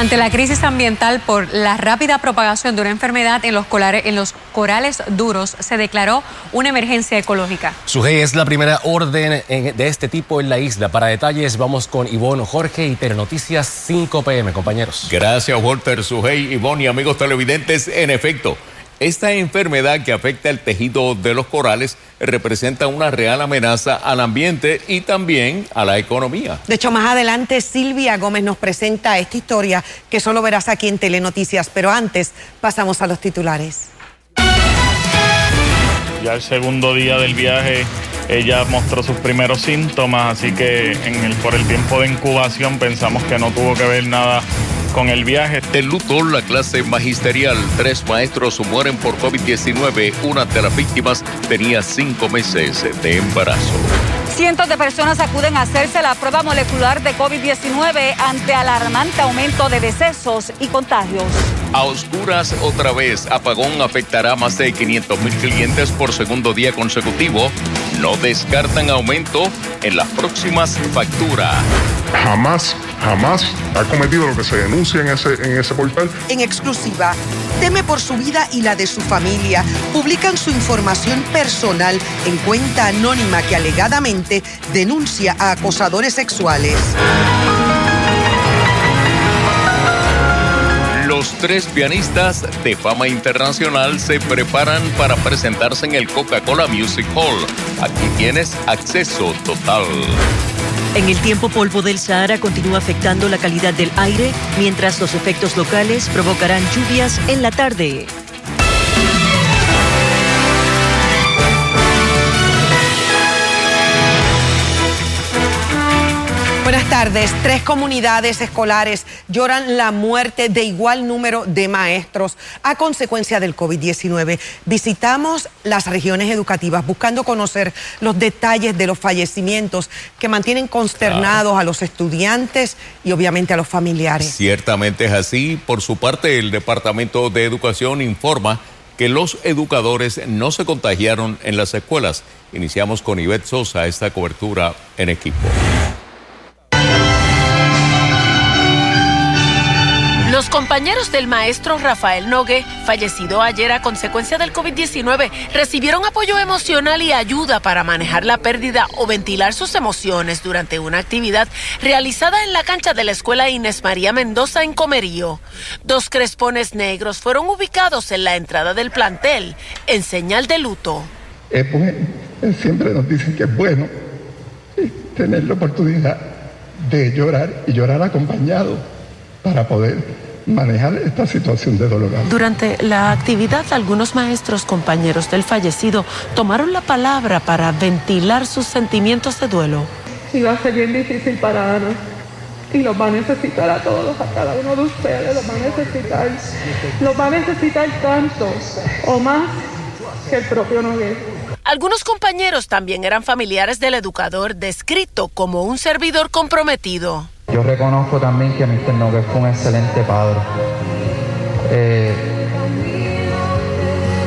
Ante la crisis ambiental por la rápida propagación de una enfermedad en los, en los corales duros, se declaró una emergencia ecológica. Sujei es la primera orden de este tipo en la isla. Para detalles, vamos con Ivonne Jorge y Telenoticias 5 PM, compañeros. Gracias, Walter, Sujei, Ivonne y amigos televidentes. En efecto, esta enfermedad que afecta el tejido de los corales representa una real amenaza al ambiente y también a la economía. De hecho, más adelante Silvia Gómez nos presenta esta historia que solo verás aquí en Telenoticias, pero antes pasamos a los titulares. Ya el segundo día del viaje ella mostró sus primeros síntomas, así que en el, por el tiempo de incubación pensamos que no tuvo que ver nada con el viaje. De luto, la clase magisterial. Tres maestros mueren por COVID-19. Una de las víctimas tenía cinco meses de embarazo. Cientos de personas acuden a hacerse la prueba molecular de COVID-19 ante alarmante aumento de decesos y contagios. A oscuras otra vez, apagón afectará a más de 500 mil clientes por segundo día consecutivo. No descartan aumento en las próximas facturas. Jamás, jamás ha cometido lo que se denuncia en ese, en ese portal. En exclusiva, teme por su vida y la de su familia. Publican su información personal en cuenta anónima que alegadamente denuncia a acosadores sexuales. Los tres pianistas de fama internacional se preparan para presentarse en el Coca-Cola Music Hall. Aquí tienes acceso total. En el tiempo polvo del Sahara continúa afectando la calidad del aire, mientras los efectos locales provocarán lluvias en la tarde. Buenas tardes. Tres comunidades escolares lloran la muerte de igual número de maestros a consecuencia del COVID-19. Visitamos las regiones educativas buscando conocer los detalles de los fallecimientos que mantienen consternados a los estudiantes y obviamente a los familiares. Ciertamente es así. Por su parte, el Departamento de Educación informa que los educadores no se contagiaron en las escuelas. Iniciamos con Ivette Sosa esta cobertura en equipo. Los compañeros del maestro Rafael Nogue, fallecido ayer a consecuencia del COVID-19, recibieron apoyo emocional y ayuda para manejar la pérdida o ventilar sus emociones durante una actividad realizada en la cancha de la escuela Inés María Mendoza en Comerío. Dos crespones negros fueron ubicados en la entrada del plantel en señal de luto. siempre nos dicen que es bueno tener la oportunidad de llorar y llorar acompañado para poder manejar esta situación de dolor. Durante la actividad, algunos maestros compañeros del fallecido tomaron la palabra para ventilar sus sentimientos de duelo. Va a ser bien difícil para Ana y los va a necesitar a todos, a cada uno de ustedes, los va a necesitar. Los va a necesitar tanto o más que el propio Nogués. Algunos compañeros también eran familiares del educador descrito como un servidor comprometido. Yo reconozco también que Mr. Nogues fue un excelente padre. Eh,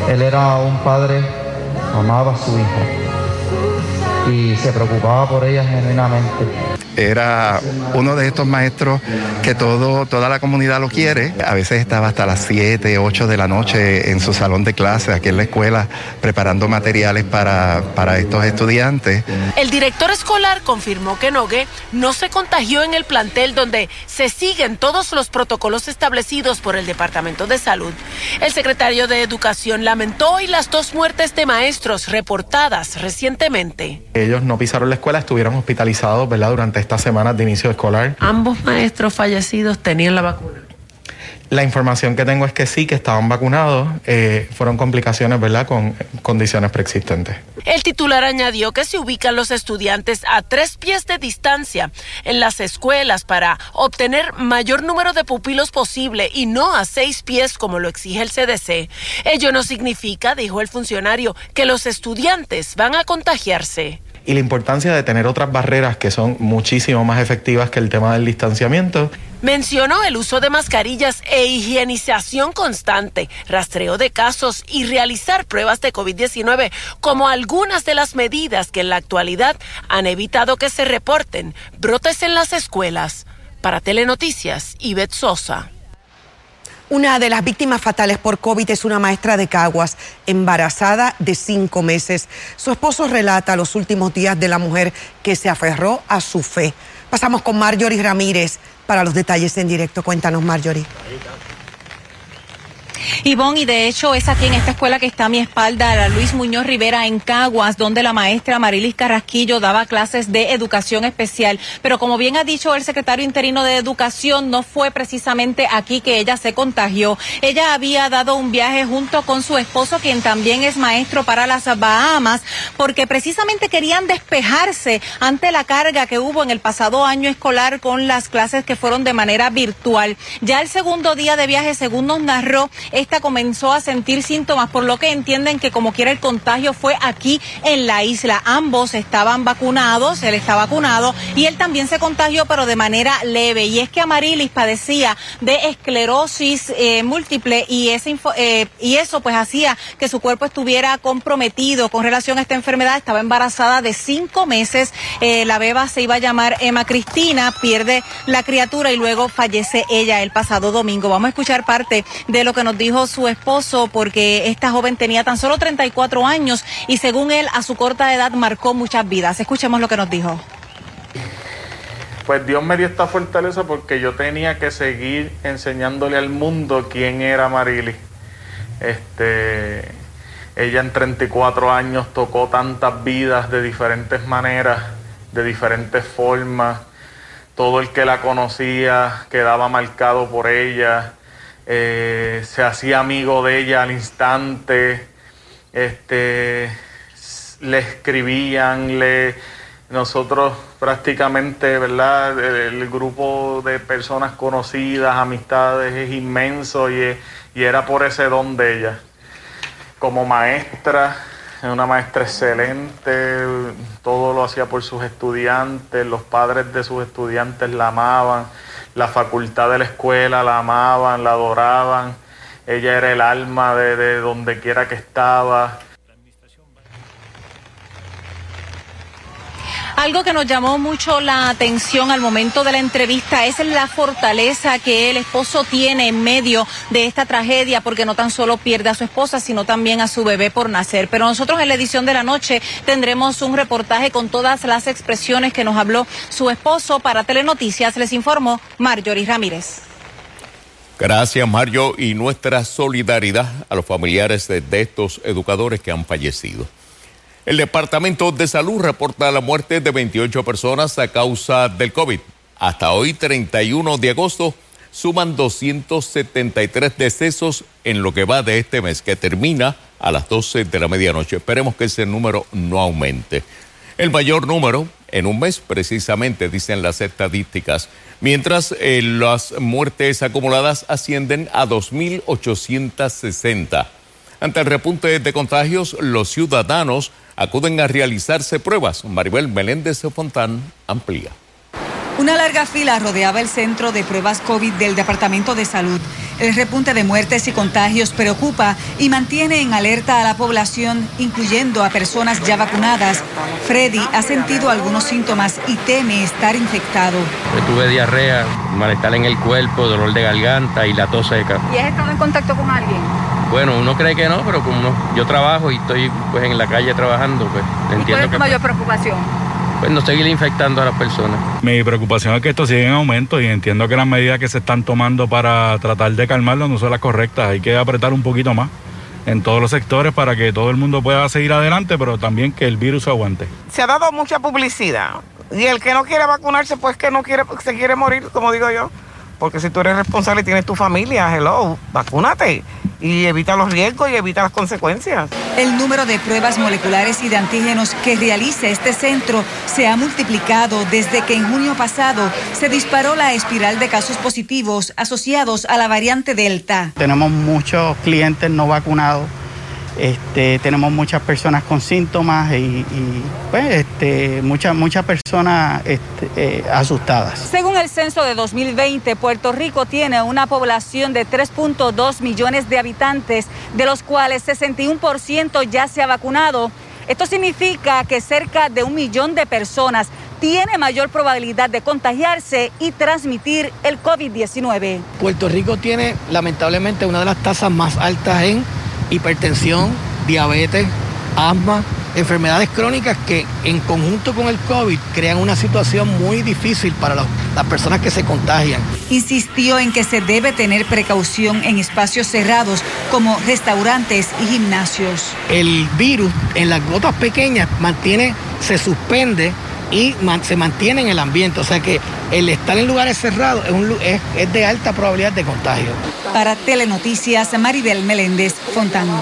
él era un padre, amaba a su hija y se preocupaba por ella genuinamente era uno de estos maestros que todo, toda la comunidad lo quiere. A veces estaba hasta las 7, 8 de la noche en su salón de clase, aquí en la escuela, preparando materiales para, para estos estudiantes. El director escolar confirmó que Nogue no se contagió en el plantel donde se siguen todos los protocolos establecidos por el Departamento de Salud. El secretario de Educación lamentó hoy las dos muertes de maestros reportadas recientemente. Ellos no pisaron la escuela, estuvieron hospitalizados ¿verdad? durante estas semanas de inicio escolar. Ambos maestros fallecidos tenían la vacuna. La información que tengo es que sí, que estaban vacunados. Eh, fueron complicaciones, ¿verdad?, con condiciones preexistentes. El titular añadió que se ubican los estudiantes a tres pies de distancia en las escuelas para obtener mayor número de pupilos posible y no a seis pies como lo exige el CDC. Ello no significa, dijo el funcionario, que los estudiantes van a contagiarse y la importancia de tener otras barreras que son muchísimo más efectivas que el tema del distanciamiento. Mencionó el uso de mascarillas e higienización constante, rastreo de casos y realizar pruebas de COVID-19 como algunas de las medidas que en la actualidad han evitado que se reporten brotes en las escuelas. Para Telenoticias, Ivette Sosa. Una de las víctimas fatales por COVID es una maestra de Caguas, embarazada de cinco meses. Su esposo relata los últimos días de la mujer que se aferró a su fe. Pasamos con Marjorie Ramírez para los detalles en directo. Cuéntanos, Marjorie. Ivonne, y de hecho es aquí en esta escuela que está a mi espalda, la Luis Muñoz Rivera en Caguas, donde la maestra Marilis Carrasquillo daba clases de educación especial. Pero como bien ha dicho el secretario interino de Educación, no fue precisamente aquí que ella se contagió. Ella había dado un viaje junto con su esposo, quien también es maestro para las Bahamas, porque precisamente querían despejarse ante la carga que hubo en el pasado año escolar con las clases que fueron de manera virtual. Ya el segundo día de viaje, según nos narró, esta comenzó a sentir síntomas, por lo que entienden que como quiera el contagio fue aquí en la isla. Ambos estaban vacunados, él está vacunado y él también se contagió, pero de manera leve. Y es que Amarilis padecía de esclerosis eh, múltiple eh, y eso pues hacía que su cuerpo estuviera comprometido con relación a esta enfermedad. Estaba embarazada de cinco meses. Eh, la beba se iba a llamar Emma Cristina, pierde la criatura y luego fallece ella el pasado domingo. Vamos a escuchar parte de lo que nos su esposo porque esta joven tenía tan solo 34 años y según él a su corta edad marcó muchas vidas. Escuchemos lo que nos dijo. Pues Dios me dio esta fortaleza porque yo tenía que seguir enseñándole al mundo quién era Marily. Este, ella en 34 años tocó tantas vidas de diferentes maneras, de diferentes formas. Todo el que la conocía quedaba marcado por ella. Eh, se hacía amigo de ella al instante, este, le escribían, le, nosotros prácticamente, ¿verdad? El, grupo de personas conocidas, amistades es inmenso y, y era por ese don de ella. Como maestra, una maestra excelente, todo lo hacía por sus estudiantes, los padres de sus estudiantes la amaban la facultad de la escuela la amaban, la adoraban, ella era el alma de, de donde quiera que estaba. Algo que nos llamó mucho la atención al momento de la entrevista es la fortaleza que el esposo tiene en medio de esta tragedia, porque no tan solo pierde a su esposa, sino también a su bebé por nacer. Pero nosotros en la edición de la noche tendremos un reportaje con todas las expresiones que nos habló su esposo. Para Telenoticias les informó Marjorie Ramírez. Gracias, Mario, y nuestra solidaridad a los familiares de estos educadores que han fallecido. El Departamento de Salud reporta la muerte de 28 personas a causa del COVID. Hasta hoy, 31 de agosto, suman 273 decesos en lo que va de este mes, que termina a las 12 de la medianoche. Esperemos que ese número no aumente. El mayor número en un mes, precisamente, dicen las estadísticas, mientras eh, las muertes acumuladas ascienden a 2.860. Ante el repunte de contagios, los ciudadanos acuden a realizarse pruebas. Maribel Meléndez Fontán amplía. Una larga fila rodeaba el centro de pruebas COVID del Departamento de Salud. El repunte de muertes y contagios preocupa y mantiene en alerta a la población, incluyendo a personas ya vacunadas. Freddy ha sentido algunos síntomas y teme estar infectado. tuve diarrea, malestar en el cuerpo, dolor de garganta y la tos seca. ¿Y has estado en contacto con alguien? Bueno, uno cree que no, pero como yo trabajo y estoy pues en la calle trabajando, pues entiendo ¿Cuál es tu mayor preocupación? pues no seguir infectando a las personas. Mi preocupación es que esto sigue en aumento y entiendo que las medidas que se están tomando para tratar de calmarlo no son las correctas. Hay que apretar un poquito más en todos los sectores para que todo el mundo pueda seguir adelante, pero también que el virus aguante. Se ha dado mucha publicidad y el que no quiere vacunarse, pues que no quiere, se quiere morir, como digo yo. Porque si tú eres responsable y tienes tu familia, hello, vacúnate y evita los riesgos y evita las consecuencias. El número de pruebas moleculares y de antígenos que realiza este centro se ha multiplicado desde que en junio pasado se disparó la espiral de casos positivos asociados a la variante Delta. Tenemos muchos clientes no vacunados este, tenemos muchas personas con síntomas y, pues, este, muchas, muchas personas este, eh, asustadas. Según el censo de 2020, Puerto Rico tiene una población de 3.2 millones de habitantes, de los cuales 61% ya se ha vacunado. Esto significa que cerca de un millón de personas tiene mayor probabilidad de contagiarse y transmitir el COVID-19. Puerto Rico tiene lamentablemente una de las tasas más altas en hipertensión, diabetes, asma, enfermedades crónicas que en conjunto con el COVID crean una situación muy difícil para las personas que se contagian. Insistió en que se debe tener precaución en espacios cerrados como restaurantes y gimnasios. El virus en las gotas pequeñas mantiene, se suspende y se mantiene en el ambiente. O sea que el estar en lugares cerrados es, es de alta probabilidad de contagio. Para Telenoticias, Maribel Meléndez Fontana.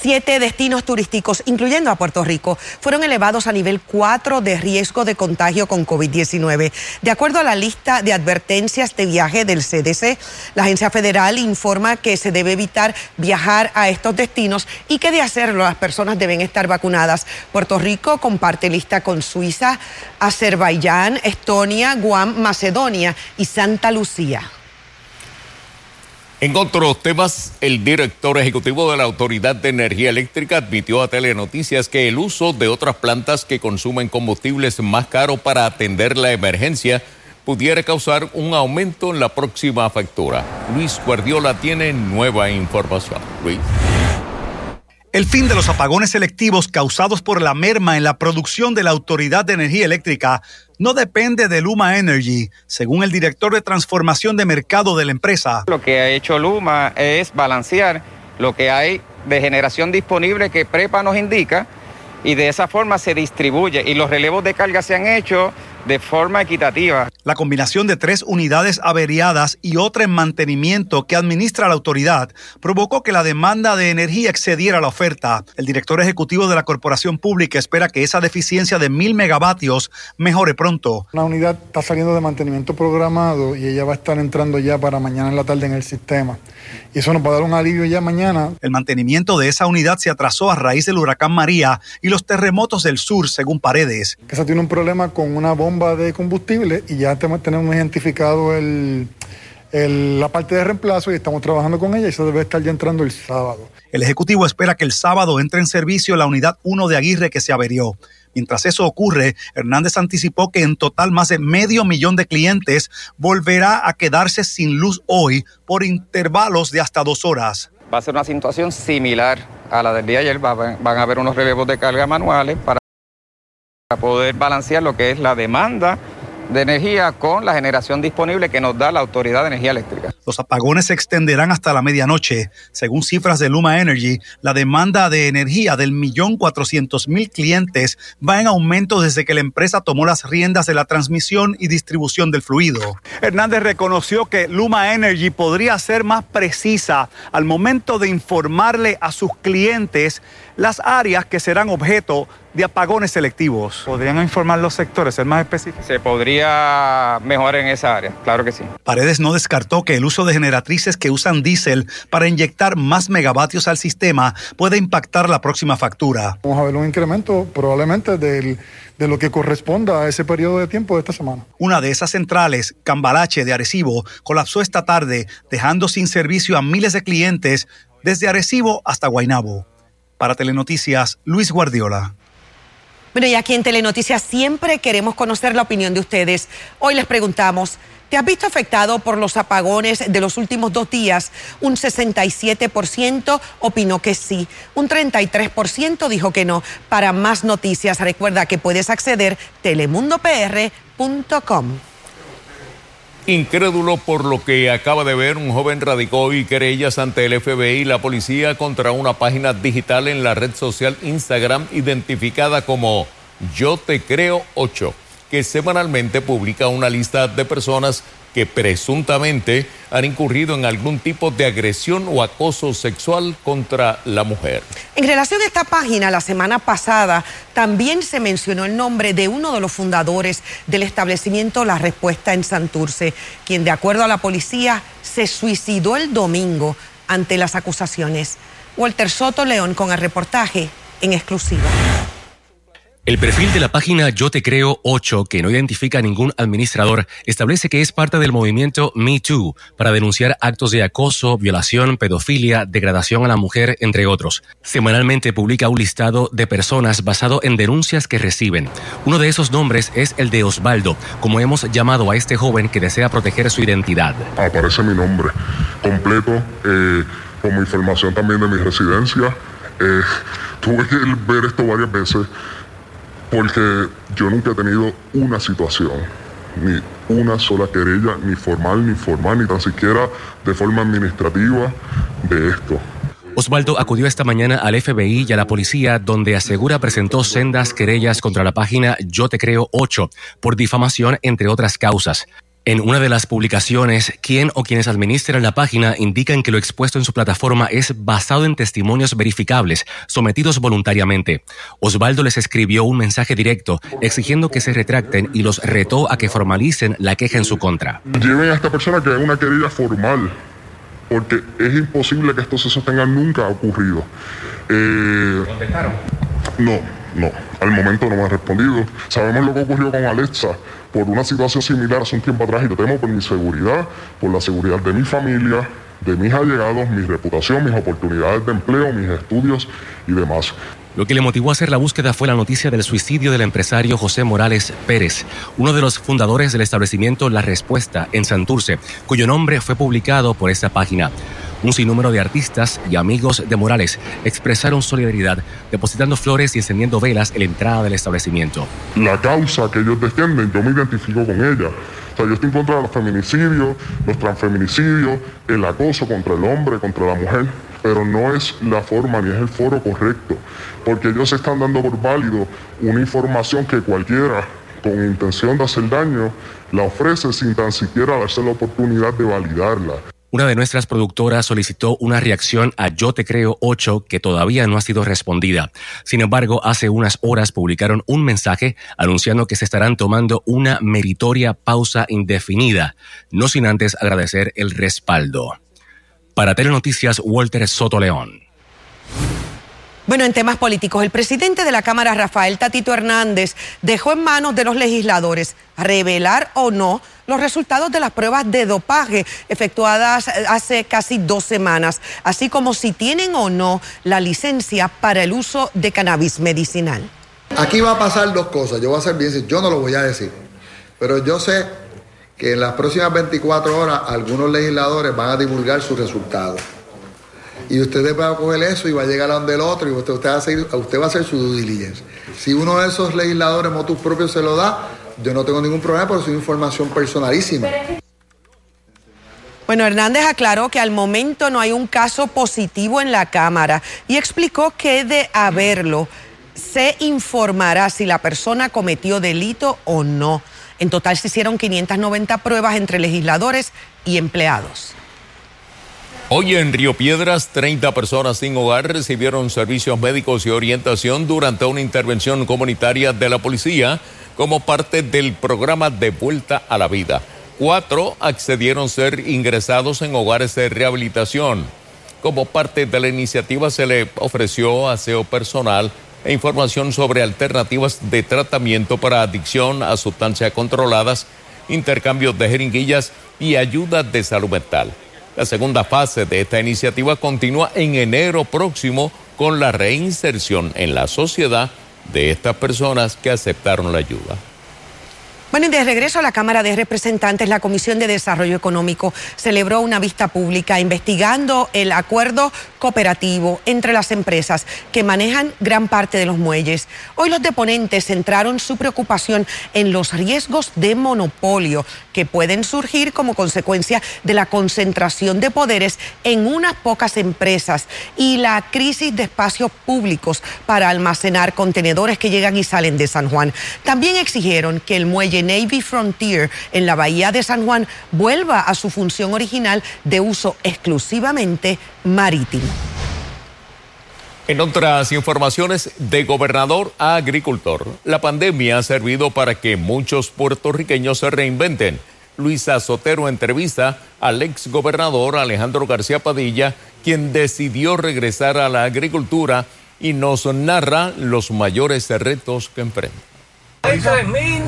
Siete destinos turísticos, incluyendo a Puerto Rico, fueron elevados a nivel 4 de riesgo de contagio con COVID-19. De acuerdo a la lista de advertencias de viaje del CDC, la agencia federal informa que se debe evitar viajar a estos destinos y que de hacerlo las personas deben estar vacunadas. Puerto Rico comparte lista con Suiza, Azerbaiyán, Estonia, Guam, Macedonia y Santa Lucía. En otros temas, el director ejecutivo de la Autoridad de Energía Eléctrica admitió a Telenoticias que el uso de otras plantas que consumen combustibles más caro para atender la emergencia pudiera causar un aumento en la próxima factura. Luis Guardiola tiene nueva información. Luis. El fin de los apagones selectivos causados por la merma en la producción de la Autoridad de Energía Eléctrica no depende de Luma Energy, según el director de transformación de mercado de la empresa. Lo que ha hecho Luma es balancear lo que hay de generación disponible que PREPA nos indica y de esa forma se distribuye y los relevos de carga se han hecho de forma equitativa. La combinación de tres unidades averiadas y otra en mantenimiento que administra la autoridad provocó que la demanda de energía excediera la oferta. El director ejecutivo de la corporación pública espera que esa deficiencia de mil megavatios mejore pronto. La unidad está saliendo de mantenimiento programado y ella va a estar entrando ya para mañana en la tarde en el sistema. Y eso nos va a dar un alivio ya mañana. El mantenimiento de esa unidad se atrasó a raíz del huracán María y los terremotos del sur, según Paredes. Esa tiene un problema con una bomba de combustible y ya tenemos identificado el, la parte de reemplazo y estamos trabajando con ella y se debe estar ya entrando el sábado. El Ejecutivo espera que el sábado entre en servicio la unidad 1 de Aguirre que se averió. Mientras eso ocurre, Hernández anticipó que en total más de medio millón de clientes volverá a quedarse sin luz hoy por intervalos de hasta dos horas. Va a ser una situación similar a la del día de ayer. Van a haber unos relevos de carga manuales para para poder balancear lo que es la demanda de energía con la generación disponible que nos da la Autoridad de Energía Eléctrica. Los apagones se extenderán hasta la medianoche. Según cifras de Luma Energy, la demanda de energía del millón cuatrocientos mil clientes va en aumento desde que la empresa tomó las riendas de la transmisión y distribución del fluido. Hernández reconoció que Luma Energy podría ser más precisa al momento de informarle a sus clientes las áreas que serán objeto de apagones selectivos. ¿Podrían informar los sectores, ser más específicos? Se podría mejorar en esa área, claro que sí. Paredes no descartó que el uso de generatrices que usan diésel para inyectar más megavatios al sistema puede impactar la próxima factura. Vamos a ver un incremento probablemente de lo que corresponda a ese periodo de tiempo de esta semana. Una de esas centrales, Cambalache de Arecibo, colapsó esta tarde, dejando sin servicio a miles de clientes desde Arecibo hasta Guaynabo. Para Telenoticias, Luis Guardiola. Bueno, y aquí en Telenoticias siempre queremos conocer la opinión de ustedes. Hoy les preguntamos, ¿te has visto afectado por los apagones de los últimos dos días? Un 67% opinó que sí, un 33% dijo que no. Para más noticias, recuerda que puedes acceder a telemundopr.com. Incrédulo por lo que acaba de ver, un joven radicó hoy querellas ante el FBI y la policía contra una página digital en la red social Instagram identificada como Yo Te Creo 8, que semanalmente publica una lista de personas que presuntamente han incurrido en algún tipo de agresión o acoso sexual contra la mujer. En relación a esta página, la semana pasada también se mencionó el nombre de uno de los fundadores del establecimiento La Respuesta en Santurce, quien de acuerdo a la policía se suicidó el domingo ante las acusaciones. Walter Soto León con el reportaje en exclusiva. El perfil de la página Yo Te Creo 8, que no identifica a ningún administrador, establece que es parte del movimiento Me Too para denunciar actos de acoso, violación, pedofilia, degradación a la mujer, entre otros. Semanalmente publica un listado de personas basado en denuncias que reciben. Uno de esos nombres es el de Osvaldo, como hemos llamado a este joven que desea proteger su identidad. Aparece mi nombre completo, eh, como información también de mi residencia. Eh, tuve que ver esto varias veces porque yo nunca he tenido una situación, ni una sola querella, ni formal, ni formal, ni tan siquiera de forma administrativa de esto. Osvaldo acudió esta mañana al FBI y a la policía donde asegura presentó sendas querellas contra la página Yo Te Creo 8 por difamación entre otras causas. En una de las publicaciones, quien o quienes administran la página indican que lo expuesto en su plataforma es basado en testimonios verificables, sometidos voluntariamente. Osvaldo les escribió un mensaje directo exigiendo que se retracten y los retó a que formalicen la queja en su contra. Lleven a esta persona que es una querella formal, porque es imposible que esto se sostenga nunca ocurrido. Eh, ¿Contestaron? No, no. Al momento no me han respondido. Sabemos lo que ocurrió con Alexa por una situación similar hace un tiempo atrás y lo temo por mi seguridad, por la seguridad de mi familia, de mis allegados, mi reputación, mis oportunidades de empleo, mis estudios y demás. Lo que le motivó a hacer la búsqueda fue la noticia del suicidio del empresario José Morales Pérez, uno de los fundadores del establecimiento La Respuesta en Santurce, cuyo nombre fue publicado por esta página. Un sinnúmero de artistas y amigos de Morales expresaron solidaridad, depositando flores y encendiendo velas en la entrada del establecimiento. La causa que ellos defienden, yo me identifico con ella. O sea, yo estoy en contra de los feminicidios, los transfeminicidios, el acoso contra el hombre, contra la mujer, pero no es la forma ni es el foro correcto, porque ellos están dando por válido una información que cualquiera con intención de hacer daño la ofrece sin tan siquiera darse la oportunidad de validarla. Una de nuestras productoras solicitó una reacción a Yo Te Creo 8 que todavía no ha sido respondida. Sin embargo, hace unas horas publicaron un mensaje anunciando que se estarán tomando una meritoria pausa indefinida, no sin antes agradecer el respaldo. Para Telenoticias, Walter Soto León. Bueno, en temas políticos, el presidente de la Cámara, Rafael Tatito Hernández, dejó en manos de los legisladores revelar o no los resultados de las pruebas de dopaje efectuadas eh, hace casi dos semanas, así como si tienen o no la licencia para el uso de cannabis medicinal. Aquí va a pasar dos cosas. Yo voy a ser bien, yo no lo voy a decir, pero yo sé que en las próximas 24 horas algunos legisladores van a divulgar sus resultados. Y ustedes van a coger eso y va a llegar a donde el otro y usted, usted, va, a hacer, usted va a hacer su due diligence. Si uno de esos legisladores motus propios se lo da, yo no tengo ningún problema porque es información personalísima. Bueno, Hernández aclaró que al momento no hay un caso positivo en la Cámara y explicó que de haberlo se informará si la persona cometió delito o no. En total se hicieron 590 pruebas entre legisladores y empleados. Hoy en Río Piedras, 30 personas sin hogar recibieron servicios médicos y orientación durante una intervención comunitaria de la policía como parte del programa de vuelta a la vida. Cuatro accedieron a ser ingresados en hogares de rehabilitación. Como parte de la iniciativa se le ofreció aseo personal e información sobre alternativas de tratamiento para adicción a sustancias controladas, intercambio de jeringuillas y ayuda de salud mental. La segunda fase de esta iniciativa continúa en enero próximo con la reinserción en la sociedad de estas personas que aceptaron la ayuda. Bueno, y de regreso a la Cámara de Representantes, la Comisión de Desarrollo Económico celebró una vista pública investigando el acuerdo cooperativo entre las empresas que manejan gran parte de los muelles. Hoy los deponentes centraron su preocupación en los riesgos de monopolio que pueden surgir como consecuencia de la concentración de poderes en unas pocas empresas y la crisis de espacios públicos para almacenar contenedores que llegan y salen de San Juan. También exigieron que el muelle Navy Frontier en la bahía de San Juan vuelva a su función original de uso exclusivamente marítimo. En otras informaciones de gobernador a agricultor, la pandemia ha servido para que muchos puertorriqueños se reinventen. Luisa Sotero entrevista al ex gobernador Alejandro García Padilla, quien decidió regresar a la agricultura y nos narra los mayores retos que enfrenta. Hay 3.000,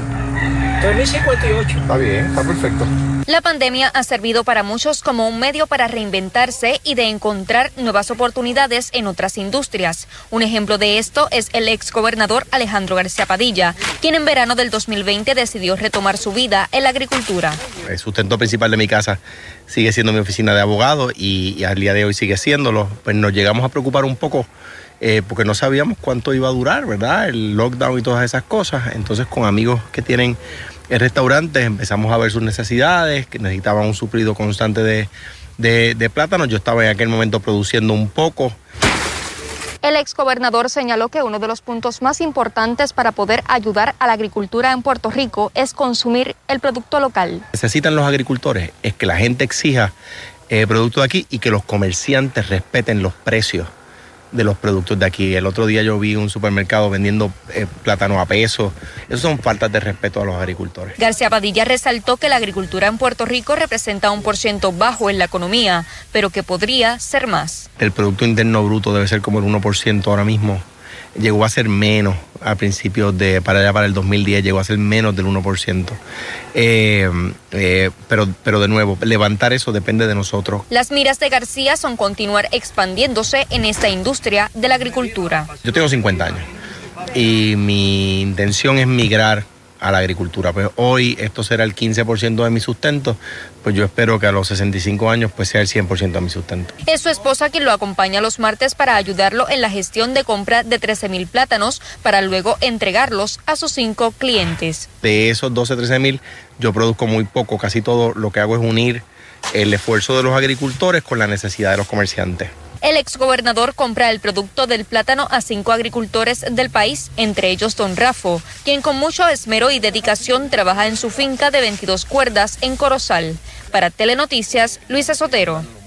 3.058. Está bien, está perfecto. La pandemia ha servido para muchos como un medio para reinventarse y de encontrar nuevas oportunidades en otras industrias. Un ejemplo de esto es el ex gobernador Alejandro García Padilla, quien en verano del 2020 decidió retomar su vida en la agricultura. El sustento principal de mi casa sigue siendo mi oficina de abogado y, y al día de hoy sigue siéndolo. Pues nos llegamos a preocupar un poco eh, porque no sabíamos cuánto iba a durar, ¿verdad? El lockdown y todas esas cosas. Entonces con amigos que tienen el restaurante empezamos a ver sus necesidades, que necesitaban un suplido constante de, de, de plátanos. Yo estaba en aquel momento produciendo un poco. El exgobernador señaló que uno de los puntos más importantes para poder ayudar a la agricultura en Puerto Rico es consumir el producto local. Necesitan los agricultores es que la gente exija eh, producto de aquí y que los comerciantes respeten los precios de los productos de aquí. El otro día yo vi un supermercado vendiendo eh, plátano a peso. Eso son faltas de respeto a los agricultores. García Padilla resaltó que la agricultura en Puerto Rico representa un por ciento bajo en la economía, pero que podría ser más. El Producto Interno Bruto debe ser como el 1% ahora mismo. Llegó a ser menos a principios de, para allá para el 2010, llegó a ser menos del 1%. Eh, eh, pero, pero de nuevo, levantar eso depende de nosotros. Las miras de García son continuar expandiéndose en esta industria de la agricultura. Yo tengo 50 años y mi intención es migrar a la agricultura. Pues hoy esto será el 15% de mi sustento, pues yo espero que a los 65 años pues sea el 100% de mi sustento. Es su esposa quien lo acompaña los martes para ayudarlo en la gestión de compra de 13 mil plátanos para luego entregarlos a sus cinco clientes. De esos 12, 13 mil yo produzco muy poco, casi todo lo que hago es unir el esfuerzo de los agricultores con la necesidad de los comerciantes. El exgobernador compra el producto del plátano a cinco agricultores del país, entre ellos don Rafo, quien con mucho esmero y dedicación trabaja en su finca de 22 cuerdas en Corozal. Para Telenoticias, Luisa Sotero.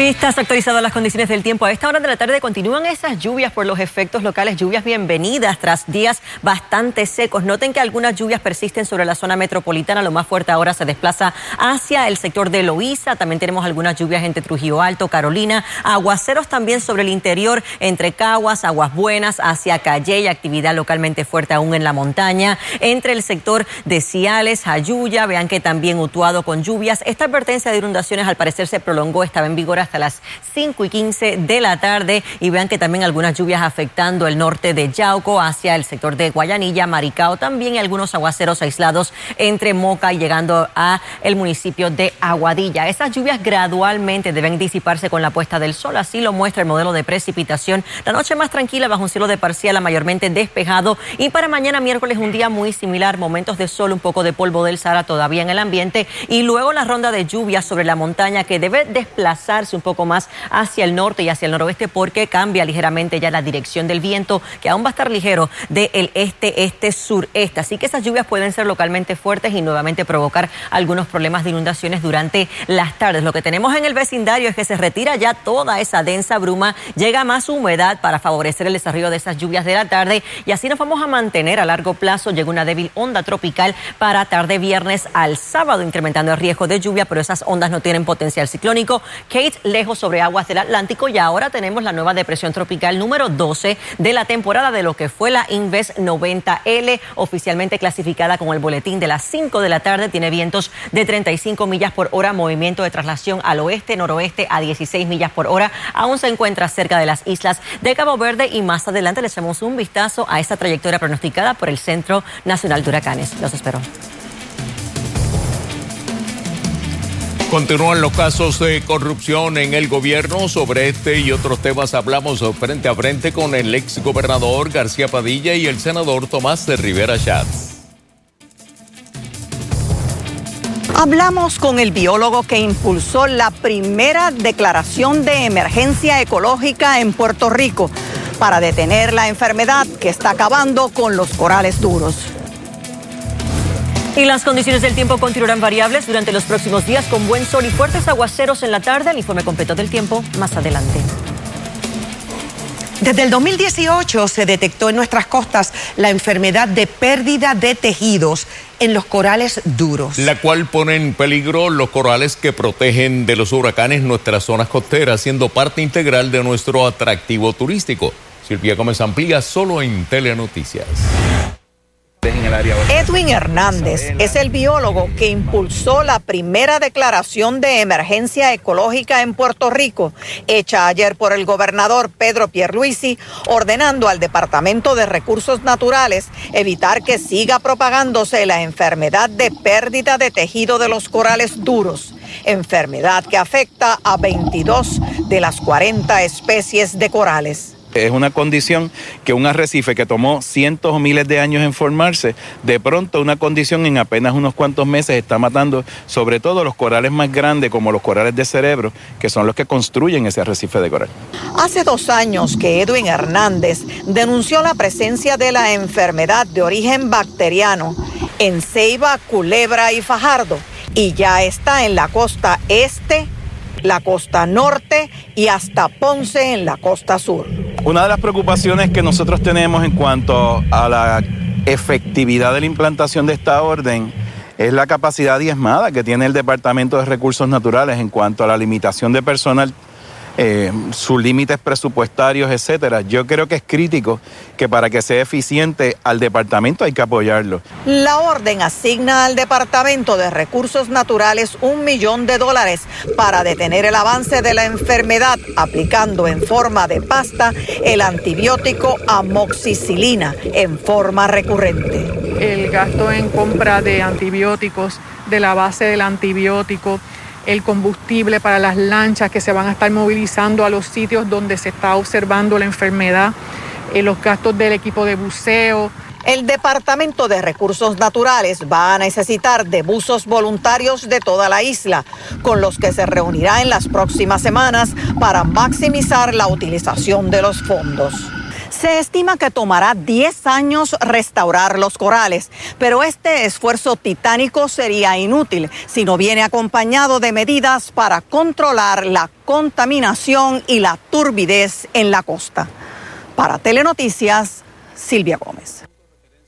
Pistas actualizadas las condiciones del tiempo. A esta hora de la tarde continúan esas lluvias por los efectos locales, lluvias bienvenidas tras días bastante secos. Noten que algunas lluvias persisten sobre la zona metropolitana. Lo más fuerte ahora se desplaza hacia el sector de Loíza. También tenemos algunas lluvias entre Trujillo Alto, Carolina. Aguaceros también sobre el interior, entre Caguas, Aguas Buenas, hacia Calle y actividad localmente fuerte aún en la montaña. Entre el sector de Ciales, Ayuya, vean que también Utuado con lluvias. Esta advertencia de inundaciones al parecer se prolongó, estaba en vigor hasta las 5 y 15 de la tarde y vean que también algunas lluvias afectando el norte de Yauco hacia el sector de Guayanilla, Maricao, también algunos aguaceros aislados entre Moca y llegando a el municipio de Aguadilla. Esas lluvias gradualmente deben disiparse con la puesta del sol, así lo muestra el modelo de precipitación. La noche más tranquila bajo un cielo de parcial mayormente despejado y para mañana miércoles un día muy similar, momentos de sol, un poco de polvo del Sahara todavía en el ambiente y luego la ronda de lluvias sobre la montaña que debe desplazarse un poco más hacia el norte y hacia el noroeste porque cambia ligeramente ya la dirección del viento que aún va a estar ligero del este, este, sureste. Así que esas lluvias pueden ser localmente fuertes y nuevamente provocar algunos problemas de inundaciones durante las tardes. Lo que tenemos en el vecindario es que se retira ya toda esa densa bruma, llega más humedad para favorecer el desarrollo de esas lluvias de la tarde y así nos vamos a mantener a largo plazo. Llega una débil onda tropical para tarde viernes al sábado, incrementando el riesgo de lluvia, pero esas ondas no tienen potencial ciclónico. Kate, lejos sobre aguas del Atlántico y ahora tenemos la nueva depresión tropical número 12 de la temporada de lo que fue la Inves 90L, oficialmente clasificada con el boletín de las 5 de la tarde. Tiene vientos de 35 millas por hora, movimiento de traslación al oeste, noroeste a 16 millas por hora. Aún se encuentra cerca de las islas de Cabo Verde y más adelante le echamos un vistazo a esta trayectoria pronosticada por el Centro Nacional de Huracanes. Los espero. Continúan los casos de corrupción en el gobierno. Sobre este y otros temas hablamos frente a frente con el ex gobernador García Padilla y el senador Tomás de Rivera Schatz. Hablamos con el biólogo que impulsó la primera declaración de emergencia ecológica en Puerto Rico para detener la enfermedad que está acabando con los corales duros. Y las condiciones del tiempo continuarán variables durante los próximos días con buen sol y fuertes aguaceros en la tarde. El informe completo del tiempo más adelante. Desde el 2018 se detectó en nuestras costas la enfermedad de pérdida de tejidos en los corales duros. La cual pone en peligro los corales que protegen de los huracanes nuestras zonas costeras, siendo parte integral de nuestro atractivo turístico. Silvia Gómez amplía solo en Telenoticias. Edwin Hernández es el biólogo que impulsó la primera declaración de emergencia ecológica en Puerto Rico, hecha ayer por el gobernador Pedro Pierluisi, ordenando al Departamento de Recursos Naturales evitar que siga propagándose la enfermedad de pérdida de tejido de los corales duros, enfermedad que afecta a 22 de las 40 especies de corales. Es una condición que un arrecife que tomó cientos o miles de años en formarse, de pronto una condición en apenas unos cuantos meses está matando sobre todo los corales más grandes como los corales de cerebro, que son los que construyen ese arrecife de coral. Hace dos años que Edwin Hernández denunció la presencia de la enfermedad de origen bacteriano en Ceiba, Culebra y Fajardo y ya está en la costa este la costa norte y hasta Ponce en la costa sur. Una de las preocupaciones que nosotros tenemos en cuanto a la efectividad de la implantación de esta orden es la capacidad diezmada que tiene el Departamento de Recursos Naturales en cuanto a la limitación de personal eh, sus límites presupuestarios, etcétera. Yo creo que es crítico que para que sea eficiente al departamento hay que apoyarlo. La orden asigna al Departamento de Recursos Naturales un millón de dólares para detener el avance de la enfermedad, aplicando en forma de pasta el antibiótico amoxicilina en forma recurrente. El gasto en compra de antibióticos, de la base del antibiótico, el combustible para las lanchas que se van a estar movilizando a los sitios donde se está observando la enfermedad, eh, los gastos del equipo de buceo. El Departamento de Recursos Naturales va a necesitar de buzos voluntarios de toda la isla, con los que se reunirá en las próximas semanas para maximizar la utilización de los fondos. Se estima que tomará 10 años restaurar los corales, pero este esfuerzo titánico sería inútil si no viene acompañado de medidas para controlar la contaminación y la turbidez en la costa. Para Telenoticias, Silvia Gómez.